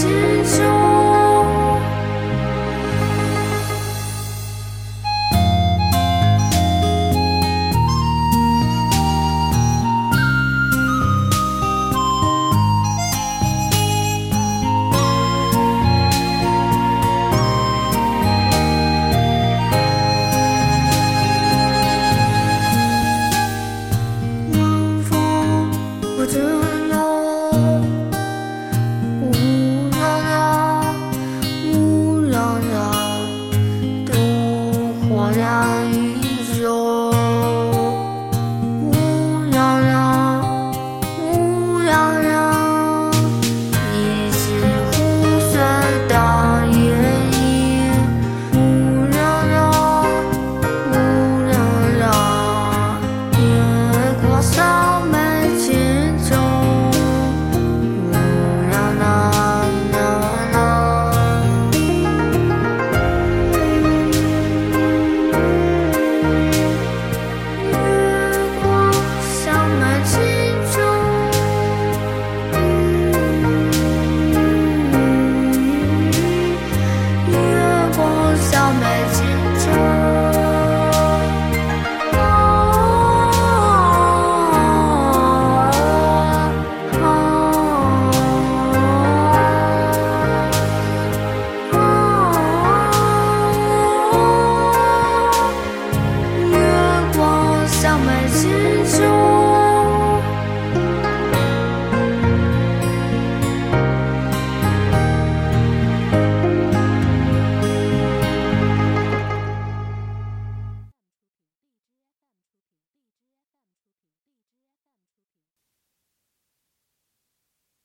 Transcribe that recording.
始终。This is